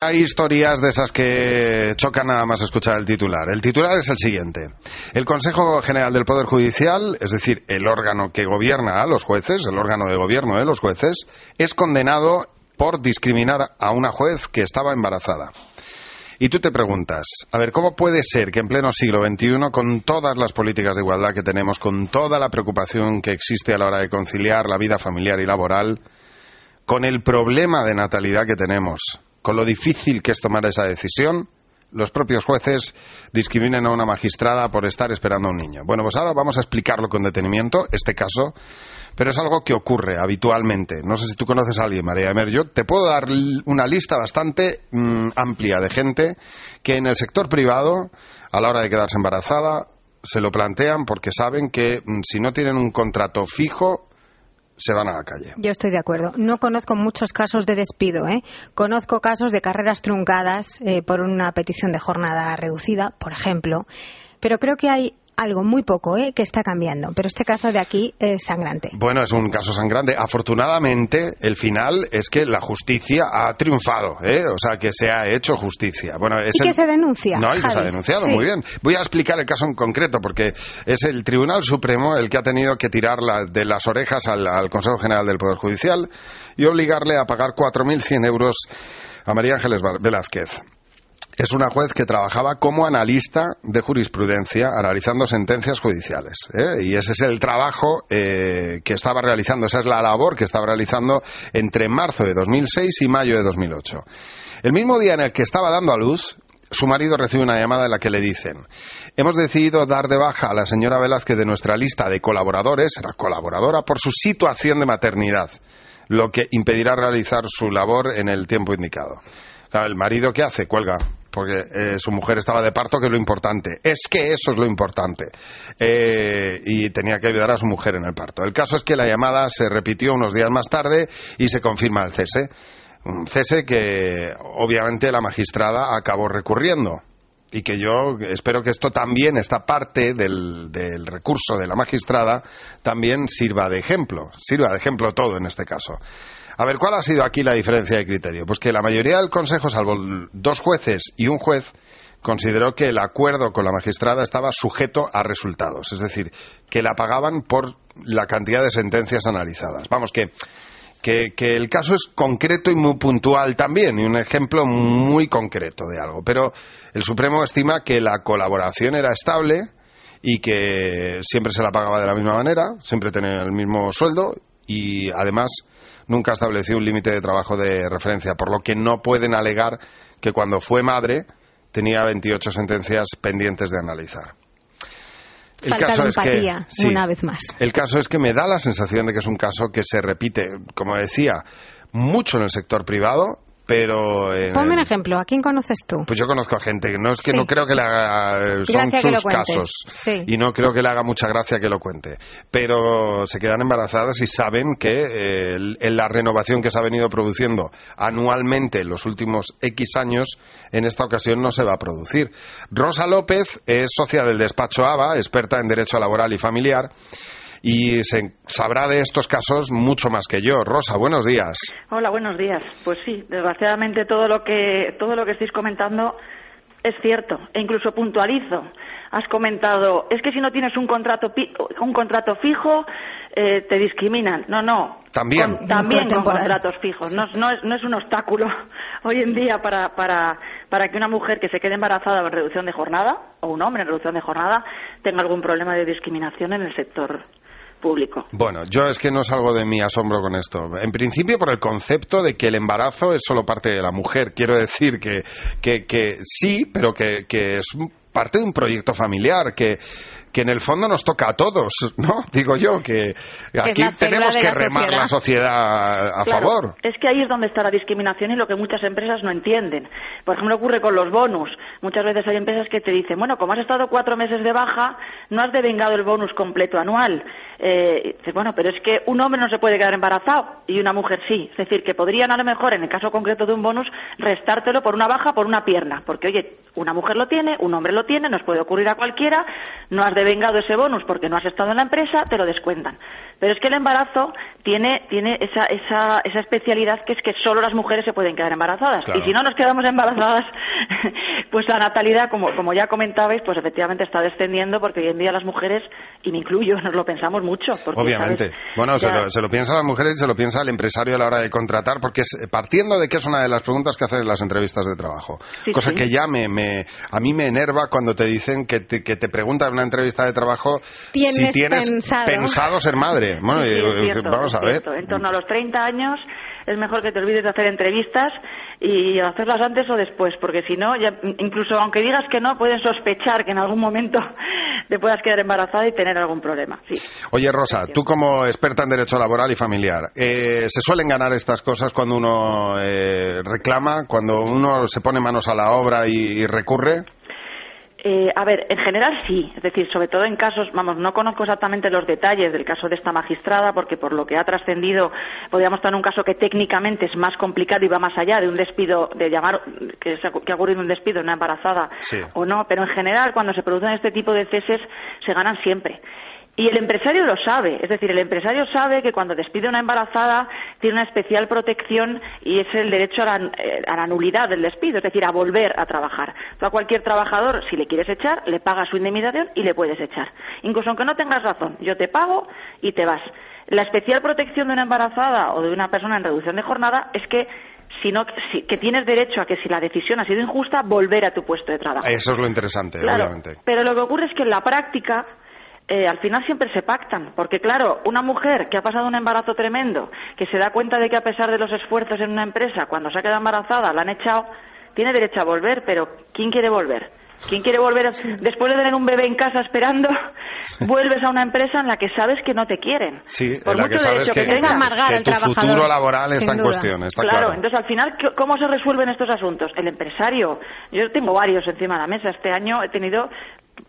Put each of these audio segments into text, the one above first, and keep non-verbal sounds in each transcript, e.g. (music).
Hay historias de esas que chocan nada más escuchar el titular. El titular es el siguiente. El Consejo General del Poder Judicial, es decir, el órgano que gobierna a los jueces, el órgano de gobierno de los jueces, es condenado por discriminar a una juez que estaba embarazada. Y tú te preguntas, a ver, ¿cómo puede ser que en pleno siglo XXI, con todas las políticas de igualdad que tenemos, con toda la preocupación que existe a la hora de conciliar la vida familiar y laboral, con el problema de natalidad que tenemos, con lo difícil que es tomar esa decisión, los propios jueces discriminen a una magistrada por estar esperando a un niño. Bueno, pues ahora vamos a explicarlo con detenimiento, este caso, pero es algo que ocurre habitualmente. No sé si tú conoces a alguien, María Emer. Yo te puedo dar una lista bastante mm, amplia de gente que en el sector privado, a la hora de quedarse embarazada, se lo plantean porque saben que mm, si no tienen un contrato fijo, se van a la calle. Yo estoy de acuerdo. No conozco muchos casos de despido. ¿eh? Conozco casos de carreras truncadas eh, por una petición de jornada reducida, por ejemplo. Pero creo que hay algo muy poco ¿eh? que está cambiando, pero este caso de aquí es sangrante. Bueno, es un caso sangrante. Afortunadamente, el final es que la justicia ha triunfado, ¿eh? o sea, que se ha hecho justicia. Bueno, es ¿Y que se denuncia? No, y que se ha denunciado, muy bien. Voy a explicar el caso en concreto, porque es el Tribunal Supremo el que ha tenido que tirar de las orejas al, al Consejo General del Poder Judicial y obligarle a pagar 4.100 euros a María Ángeles Velázquez es una juez que trabajaba como analista de jurisprudencia analizando sentencias judiciales. ¿eh? Y ese es el trabajo eh, que estaba realizando, esa es la labor que estaba realizando entre marzo de 2006 y mayo de 2008. El mismo día en el que estaba dando a luz, su marido recibe una llamada en la que le dicen hemos decidido dar de baja a la señora Velázquez de nuestra lista de colaboradores, era colaboradora, por su situación de maternidad, lo que impedirá realizar su labor en el tiempo indicado. el marido, ¿qué hace? Cuelga porque eh, su mujer estaba de parto, que es lo importante. Es que eso es lo importante. Eh, y tenía que ayudar a su mujer en el parto. El caso es que la llamada se repitió unos días más tarde y se confirma el cese. Un cese que obviamente la magistrada acabó recurriendo y que yo espero que esto también, esta parte del, del, recurso de la magistrada, también sirva de ejemplo, sirva de ejemplo todo en este caso. A ver, ¿cuál ha sido aquí la diferencia de criterio? Pues que la mayoría del Consejo, salvo dos jueces y un juez, consideró que el acuerdo con la magistrada estaba sujeto a resultados, es decir, que la pagaban por la cantidad de sentencias analizadas. Vamos, que, que, que, el caso es concreto y muy puntual también, y un ejemplo muy concreto de algo. Pero el Supremo estima que la colaboración era estable y que siempre se la pagaba de la misma manera, siempre tenía el mismo sueldo y además nunca estableció un límite de trabajo de referencia, por lo que no pueden alegar que cuando fue madre tenía 28 sentencias pendientes de analizar. El caso es que, una vez más. El caso es que me da la sensación de que es un caso que se repite, como decía, mucho en el sector privado pero... Ponme un ejemplo, ¿a quién conoces tú? Pues yo conozco a gente, no es que no creo que le haga... Son sus casos. Y no creo que le haga mucha gracia que lo cuente. Pero se quedan embarazadas y saben que eh, la renovación que se ha venido produciendo anualmente en los últimos X años, en esta ocasión no se va a producir. Rosa López es socia del despacho ABA, experta en Derecho Laboral y Familiar, y se sabrá de estos casos mucho más que yo. Rosa, buenos días. Hola, buenos días. Pues sí, desgraciadamente todo lo que todo lo que estáis comentando es cierto e incluso puntualizo. Has comentado, es que si no tienes un contrato un contrato fijo eh, te discriminan. No, no. También. también con contratos fijos. No, no, es, no es un obstáculo (laughs) hoy en día para, para, para que una mujer que se quede embarazada en reducción de jornada o un hombre en reducción de jornada tenga algún problema de discriminación en el sector público. Bueno, yo es que no salgo de mi asombro con esto. En principio por el concepto de que el embarazo es solo parte de la mujer. Quiero decir que, que, que sí, pero que, que es parte de un proyecto familiar, que que en el fondo nos toca a todos, ¿no? (laughs) Digo yo, que aquí tenemos que remar la sociedad a favor. Es que ahí es donde está la discriminación y lo que muchas empresas no entienden. Por ejemplo, ocurre con los bonus. Muchas veces hay empresas que te dicen, bueno, como has estado cuatro meses de baja, no has devengado el bonus completo anual. Eh, bueno, pero es que un hombre no se puede quedar embarazado y una mujer sí. Es decir, que podrían a lo mejor, en el caso concreto de un bonus, restártelo por una baja, por una pierna. Porque, oye, una mujer lo tiene, un hombre lo tiene, nos puede ocurrir a cualquiera, no has de devengado ese bonus porque no has estado en la empresa, te lo descuentan. Pero es que el embarazo tiene, tiene esa, esa, esa especialidad que es que solo las mujeres se pueden quedar embarazadas. Y si no nos quedamos embarazadas, (laughs) pues la natalidad, como, como ya comentabais, pues efectivamente está descendiendo porque hoy en día las mujeres, y me incluyo, nos lo pensamos mucho. Obviamente. Bueno, se lo, se lo piensan las mujeres y se lo piensa el empresario a la hora de contratar, porque partiendo de que es una de las preguntas que hacen en las entrevistas de trabajo. cosa que ya me, me, a mí me enerva cuando te dicen que te, que te preguntan en una entrevista de trabajo si tienes pensado ser madre. Bueno, vamos a ver. En torno a los 30 años es mejor que te olvides de hacer entrevistas y hacerlas antes o después, porque si no, incluso aunque digas que no, pueden sospechar que en algún momento (laughs) te puedas quedar embarazada y tener algún problema. Sí. Oye, Rosa, tú como experta en derecho laboral y familiar, eh, ¿se suelen ganar estas cosas cuando uno eh, reclama, cuando uno se pone manos a la obra y recurre? Eh, a ver, en general sí, es decir, sobre todo en casos, vamos, no conozco exactamente los detalles del caso de esta magistrada, porque por lo que ha trascendido, podríamos estar en un caso que técnicamente es más complicado y va más allá de un despido, de llamar que, que ha ocurrido un despido una embarazada o no, pero en general cuando se producen este tipo de ceses se ganan siempre. Y el empresario lo sabe, es decir, el empresario sabe que cuando despide a una embarazada tiene una especial protección y es el derecho eh, a la, nulidad del despido, es decir, a volver a trabajar. Tú a cualquier trabajador, si le quieres echar, le pagas su indemnización y le puedes echar. Incluso aunque no tengas razón, yo te pago y te vas. La especial protección de una embarazada o de una persona en reducción de jornada es que sino que tienes derecho a que si la decisión ha sido injusta, volver a tu puesto de trabajo. Eso es lo interesante, obviamente. Pero lo que ocurre es que en la práctica eh, al final siempre se pactan, porque claro, una mujer que ha pasado un embarazo tremendo, que se da cuenta de que a pesar de los esfuerzos en una empresa, cuando se ha quedado embarazada, la han echado, tiene derecho a volver, pero ¿quién quiere volver? ¿Quién quiere volver después de tener un bebé en casa esperando? Vuelves a una empresa en la que sabes que no te quieren. Sí, en la que sabes que, tu futuro laboral está en cuestión. Está claro, entonces al final, ¿cómo se resuelven estos asuntos? El empresario, yo tengo varios encima de la mesa. Este año he tenido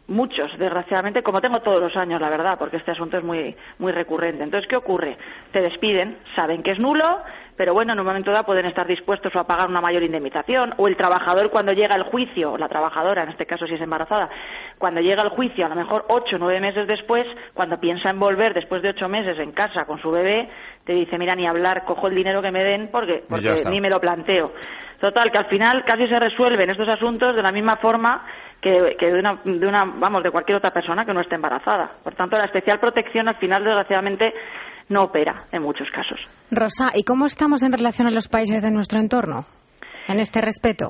muchos, desgraciadamente, como tengo todos los años, la verdad, porque este asunto es muy, muy recurrente. Entonces, ¿qué ocurre? Te despiden, saben que es nulo, pero bueno, en un momento dado pueden estar dispuestos a pagar una mayor indemnización, o el trabajador cuando llega al juicio, la trabajadora, en este caso si es embarazada, cuando llega al juicio, a lo mejor ocho o nueve meses después, cuando piensa en volver después de ocho meses en casa con su bebé, te dice, mira, ni hablar, cojo el dinero que me den porque, porque ni me lo planteo. Total, que al final casi se resuelven estos asuntos de la misma forma que, de, una, de, una, vamos, de cualquier otra persona que no esté embarazada. Por tanto, la especial protección al final, desgraciadamente, no opera en muchos casos. Rosa, ¿y cómo estamos en relación a los países de nuestro entorno en este respeto?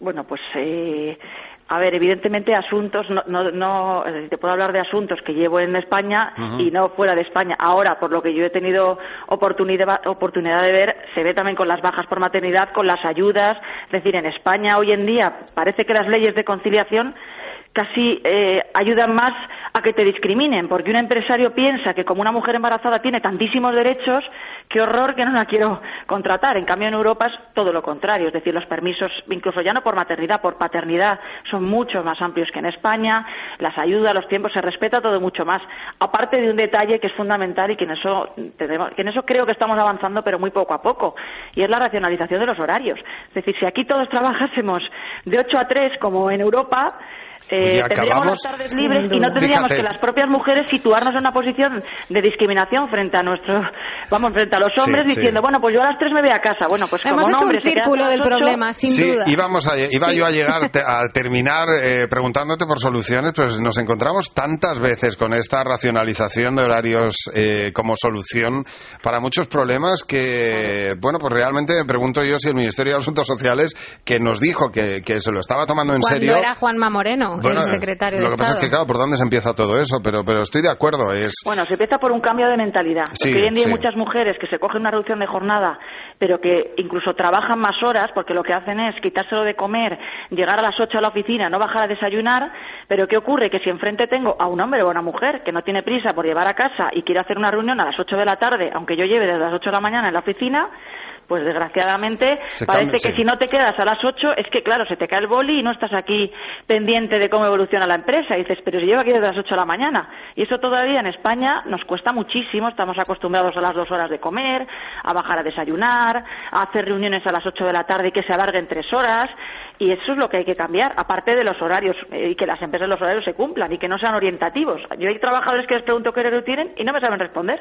Bueno, pues eh, a ver, evidentemente asuntos, no, no, no, te puedo hablar de asuntos que llevo en España y no fuera de España. Ahora, por lo que yo he tenido oportunidad, oportunidad de ver, se ve también con las bajas por maternidad, con las ayudas. Es decir, en España hoy en día parece que las leyes de conciliación casi eh, ayudan más que te discriminen, porque un empresario piensa que como una mujer embarazada tiene tantísimos derechos, qué horror que no la quiero contratar. En cambio, en Europa es todo lo contrario, es decir, los permisos, incluso ya no por maternidad, por paternidad, son mucho más amplios que en España, las ayudas, los tiempos, se respeta todo mucho más. Aparte de un detalle que es fundamental y que en eso, que en eso creo que estamos avanzando, pero muy poco a poco, y es la racionalización de los horarios. Es decir, si aquí todos trabajásemos de 8 a 3 como en Europa, eh, tendríamos las tardes libres y no tendríamos que las propias mujeres situarnos en una posición de discriminación frente a nuestro, vamos, frente a los hombres diciendo, bueno, pues yo a las tres me voy a casa. Bueno, pues Hemos como hecho un círculo del problema, sin sí, duda. Íbamos a, iba yo a llegar (laughs) a terminar eh, preguntándote por soluciones, pero nos encontramos tantas veces con esta racionalización de horarios eh, como solución para muchos problemas que, bueno, pues realmente me pregunto yo si el Ministerio de Asuntos Sociales, que nos dijo que, que se lo estaba tomando en serio. era Juanma Moreno bueno, el secretario lo que pasa es que, claro, ¿por dónde se empieza todo eso? Pero, pero estoy de acuerdo. Es... Bueno, se empieza por un cambio de mentalidad. porque hoy en día hay muchas mujeres que se cogen una reducción de jornada, pero que incluso trabajan más horas, porque lo que hacen es quitárselo de comer, llegar a las 8 a la oficina, no bajar a desayunar. Pero ¿qué ocurre? Que si enfrente tengo a un hombre o a una mujer que no tiene prisa por llevar a casa y quiere hacer una reunión a las 8 de la tarde, aunque yo lleve desde las 8 de la mañana en la oficina, pues desgraciadamente parece que si no te quedas a las 8 es que claro, se te cae el boli y no estás aquí pendiente de cómo evoluciona la empresa. Y dices, pero si llevo aquí desde las 8 de la mañana. Y eso todavía en España nos cuesta muchísimo. Estamos acostumbrados a las dos horas de comer, a bajar a desayunar, a hacer reuniones a las 8 de la tarde y que se alarguen tres horas. Y eso es lo que hay que cambiar, aparte de los horarios, eh, y que las empresas los horarios se cumplan y que no sean orientativos. Yo hay trabajadores que les pregunto qué horario tienen y no me saben responder,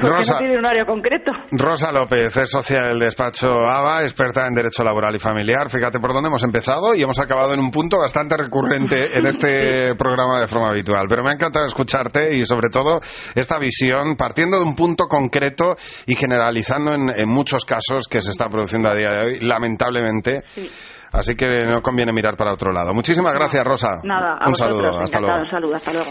porque Rosa- no tienen un horario concreto. Rosa López es socia del despacho ABA, experta en Derecho Laboral y Familiar. Fíjate por dónde hemos empezado y hemos acabado en un punto bastante recurrente (laughs) en este programa de forma habitual. Pero me ha encantado escucharte y sobre todo esta visión partiendo de un punto concreto y generalizando en, en muchos casos que se está produciendo a día de hoy, lamentablemente. Sí. Así que no conviene mirar para otro lado. Muchísimas gracias, Rosa. Nada, a un saludo. Hasta luego. un saludo, hasta luego.